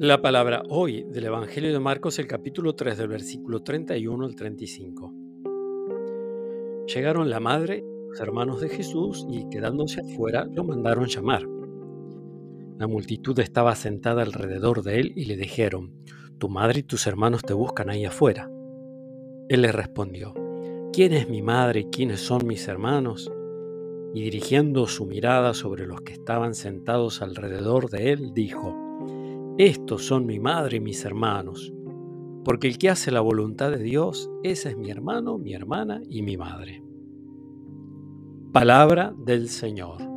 La palabra hoy del Evangelio de Marcos, el capítulo 3 del versículo 31 al 35. Llegaron la madre los hermanos de Jesús y quedándose afuera lo mandaron llamar. La multitud estaba sentada alrededor de él y le dijeron, Tu madre y tus hermanos te buscan ahí afuera. Él les respondió, ¿quién es mi madre y quiénes son mis hermanos? Y dirigiendo su mirada sobre los que estaban sentados alrededor de él, dijo, estos son mi madre y mis hermanos, porque el que hace la voluntad de Dios, ese es mi hermano, mi hermana y mi madre. Palabra del Señor.